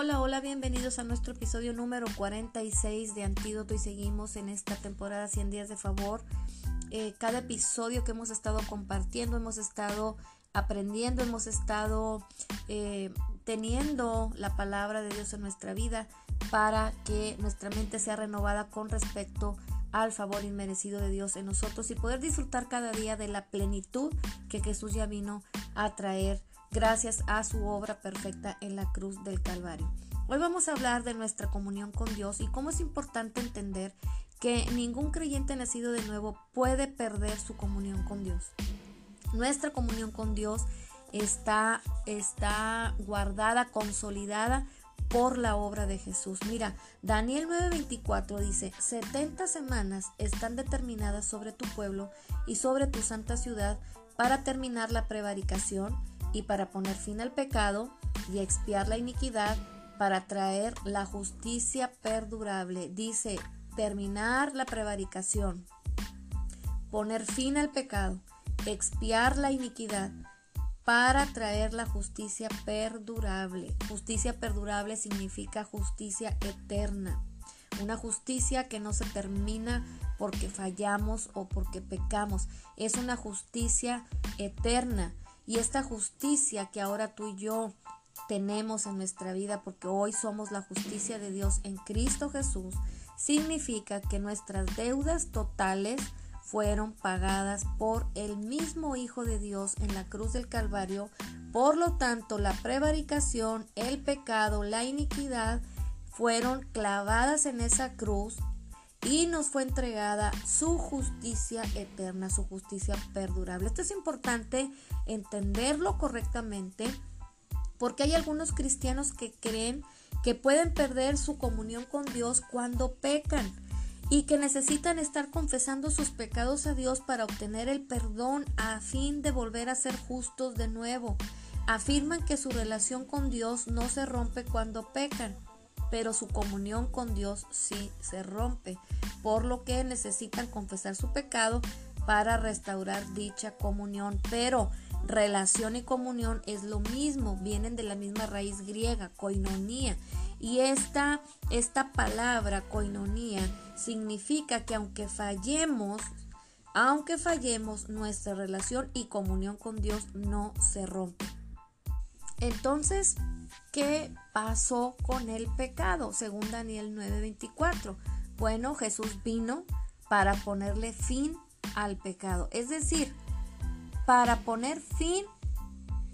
Hola, hola, bienvenidos a nuestro episodio número 46 de Antídoto y seguimos en esta temporada 100 días de favor. Eh, cada episodio que hemos estado compartiendo, hemos estado aprendiendo, hemos estado eh, teniendo la palabra de Dios en nuestra vida para que nuestra mente sea renovada con respecto al favor inmerecido de Dios en nosotros y poder disfrutar cada día de la plenitud que Jesús ya vino a traer gracias a su obra perfecta en la cruz del Calvario. Hoy vamos a hablar de nuestra comunión con Dios y cómo es importante entender que ningún creyente nacido de nuevo puede perder su comunión con Dios. Nuestra comunión con Dios está, está guardada, consolidada por la obra de Jesús. Mira, Daniel 9:24 dice, 70 semanas están determinadas sobre tu pueblo y sobre tu santa ciudad para terminar la prevaricación y para poner fin al pecado y expiar la iniquidad, para traer la justicia perdurable. Dice, terminar la prevaricación, poner fin al pecado, expiar la iniquidad, para traer la justicia perdurable. Justicia perdurable significa justicia eterna. Una justicia que no se termina porque fallamos o porque pecamos. Es una justicia eterna y esta justicia que ahora tú y yo tenemos en nuestra vida, porque hoy somos la justicia de Dios en Cristo Jesús, significa que nuestras deudas totales fueron pagadas por el mismo Hijo de Dios en la cruz del Calvario. Por lo tanto, la prevaricación, el pecado, la iniquidad fueron clavadas en esa cruz y nos fue entregada su justicia eterna, su justicia perdurable. Esto es importante entenderlo correctamente porque hay algunos cristianos que creen que pueden perder su comunión con Dios cuando pecan y que necesitan estar confesando sus pecados a Dios para obtener el perdón a fin de volver a ser justos de nuevo. Afirman que su relación con Dios no se rompe cuando pecan pero su comunión con Dios sí se rompe, por lo que necesitan confesar su pecado para restaurar dicha comunión. Pero relación y comunión es lo mismo, vienen de la misma raíz griega, koinonía. Y esta, esta palabra, koinonía, significa que aunque fallemos, aunque fallemos, nuestra relación y comunión con Dios no se rompe. Entonces, ¿Qué pasó con el pecado? Según Daniel 9:24. Bueno, Jesús vino para ponerle fin al pecado. Es decir, para poner fin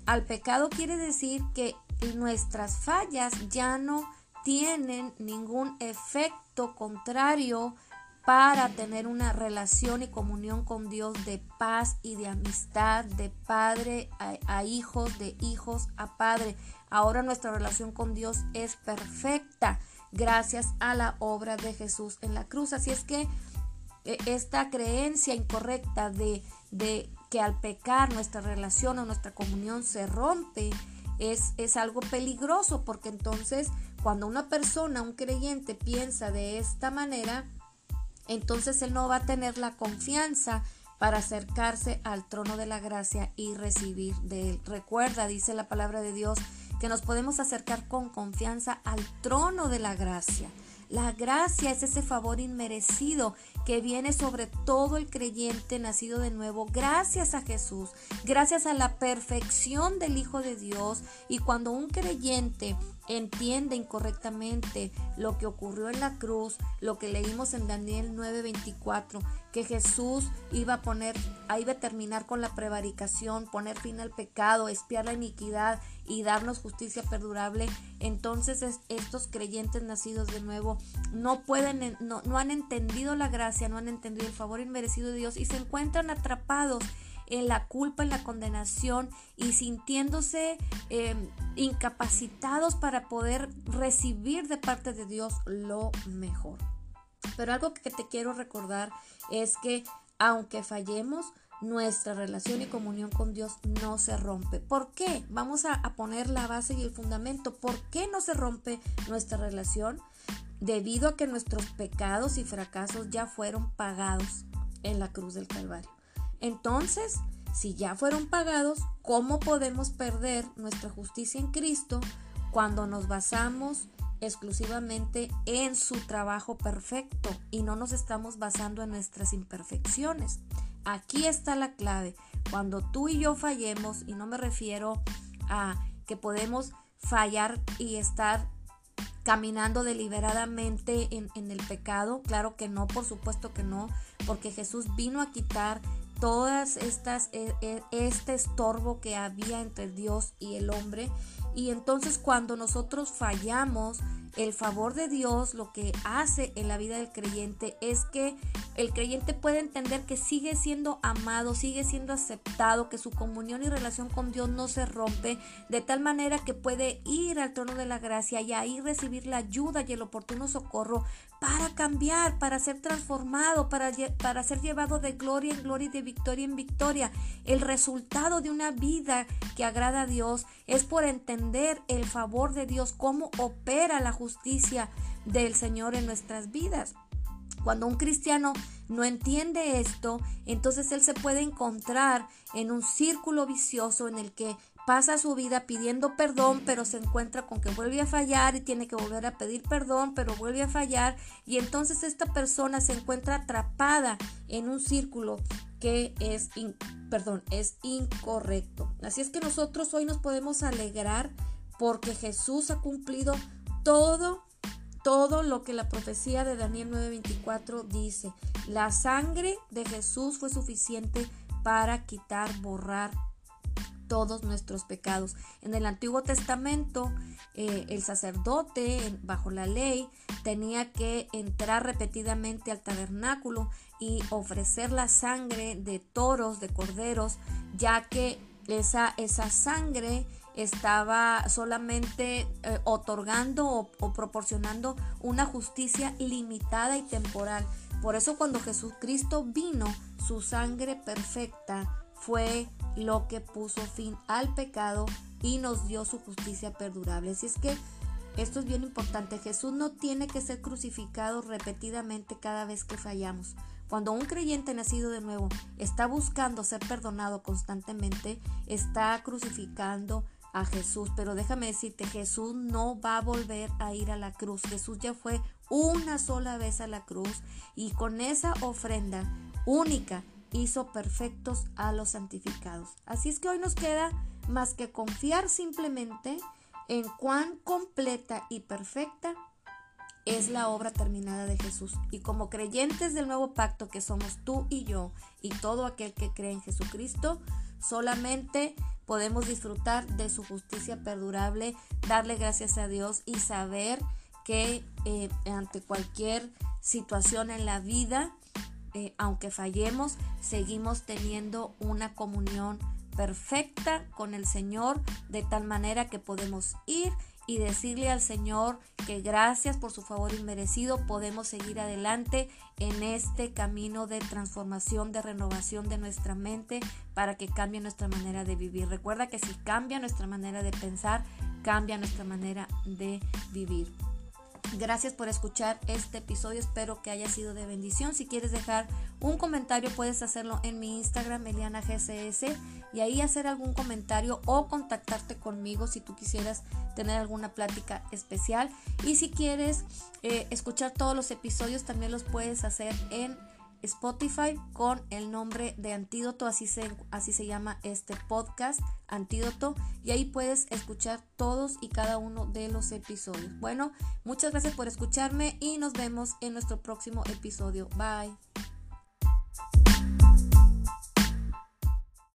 al pecado quiere decir que nuestras fallas ya no tienen ningún efecto contrario para tener una relación y comunión con Dios de paz y de amistad, de padre a, a, hijos, de hijos a padre. Ahora nuestra relación con Dios es perfecta gracias a la obra de Jesús en la cruz. Así es que e, esta creencia incorrecta de, de que al pecar nuestra relación o nuestra comunión se rompe es, es algo peligroso porque entonces cuando una persona, un creyente piensa de esta manera, entonces él no va a tener la confianza para acercarse al trono de la gracia y recibir de él. Recuerda, dice la palabra de Dios, que nos podemos acercar con confianza al trono de la gracia. La gracia es ese favor inmerecido que viene sobre todo el creyente nacido de nuevo gracias a Jesús, gracias a la perfección del Hijo de Dios. Y cuando un creyente entiende incorrectamente lo que ocurrió en la cruz, lo que leímos en Daniel 9:24, que Jesús iba a poner, iba a terminar con la prevaricación, poner fin al pecado, espiar la iniquidad y darnos justicia perdurable, entonces estos creyentes nacidos de nuevo no pueden, no han entendido la gracia, no han entendido el favor inmerecido de Dios y se encuentran atrapados en la culpa, en la condenación y sintiéndose em, incapacitados para poder recibir de parte de Dios lo mejor. Pero algo que te quiero recordar es que aunque fallemos, nuestra relación y comunión con Dios no se rompe. ¿Por qué? Vamos a, a, poner la base y el fundamento. ¿Por qué no se rompe nuestra relación? Debido a que nuestros pecados y fracasos ya fueron pagados en la cruz del Calvario. Entonces, si ya fueron pagados, ¿cómo podemos perder nuestra justicia en Cristo cuando nos basamos exclusivamente en su trabajo perfecto y no nos estamos basando en nuestras imperfecciones. Aquí está la clave. Cuando tú y yo fallemos, y no me refiero a que podemos fallar y estar caminando deliberadamente en, el pecado, claro que no, por supuesto que no, porque Jesús vino a quitar todas estas e, e, este estorbo que había entre Dios y el hombre. Y entonces cuando nosotros fallamos el favor de Dios lo que hace en la vida del creyente es que el creyente puede entender que sigue siendo amado, sigue siendo aceptado, que su comunión y relación con Dios no se rompe, de tal manera que puede ir al trono de la gracia y ahí recibir la ayuda y el oportuno socorro para cambiar, para ser transformado, para, para ser llevado de gloria en gloria y de victoria en victoria. El resultado de una vida que agrada a Dios es por entender el favor de Dios, cómo opera la justicia del Señor en nuestras vidas. Cuando un cristiano no entiende esto, entonces él se puede encontrar en un círculo vicioso en el que pasa su vida pidiendo perdón, pero se encuentra con que vuelve a fallar y tiene que volver a pedir perdón, pero vuelve a fallar y entonces esta persona se encuentra atrapada en un círculo que es, perdón, es incorrecto. Así es que nosotros hoy nos podemos alegrar porque Jesús ha cumplido todo todo lo que la profecía de Daniel 9:24 dice. La sangre de Jesús fue suficiente para quitar, borrar todos nuestros pecados. En el Antiguo Testamento, eh, el sacerdote, bajo la ley, tenía que entrar repetidamente al tabernáculo y ofrecer la sangre de toros, de corderos, ya que esa, esa sangre estaba solamente eh, otorgando o, o proporcionando una justicia limitada y temporal. Por eso cuando Jesucristo vino, su sangre perfecta fue lo que puso fin al pecado y nos dio su justicia perdurable. Así es que esto es bien importante. Jesús no tiene que ser crucificado repetidamente cada vez que fallamos. Cuando un creyente nacido de nuevo está buscando ser perdonado constantemente, está crucificando a Jesús. Pero déjame decirte, Jesús no va a volver a ir a la cruz. Jesús ya fue una sola vez a la cruz y con esa ofrenda única hizo perfectos a los santificados. Así es que hoy nos queda más que confiar simplemente en cuán completa y perfecta es la obra terminada de Jesús. Y como creyentes del nuevo pacto que somos tú y yo y todo aquel que cree en Jesucristo, solamente podemos disfrutar de su justicia perdurable, darle gracias a Dios y saber que eh, ante cualquier situación en la vida, eh, aunque fallemos, seguimos teniendo una comunión perfecta con el Señor, de tal manera que podemos ir y decirle al Señor que gracias por su favor inmerecido podemos seguir adelante en este camino de transformación, de renovación de nuestra mente para que cambie nuestra manera de vivir. Recuerda que si cambia nuestra manera de pensar, cambia nuestra manera de vivir. Gracias por escuchar este episodio, espero que haya sido de bendición. Si quieres dejar un comentario puedes hacerlo en mi Instagram, Eliana GCS, y ahí hacer algún comentario o contactarte conmigo si tú quisieras tener alguna plática especial. Y si quieres eh, escuchar todos los episodios, también los puedes hacer en Spotify con el nombre de Antídoto, así se, así se llama este podcast, Antídoto, y ahí puedes escuchar todos y cada uno de los episodios. Bueno, muchas gracias por escucharme y nos vemos en nuestro próximo episodio. Bye.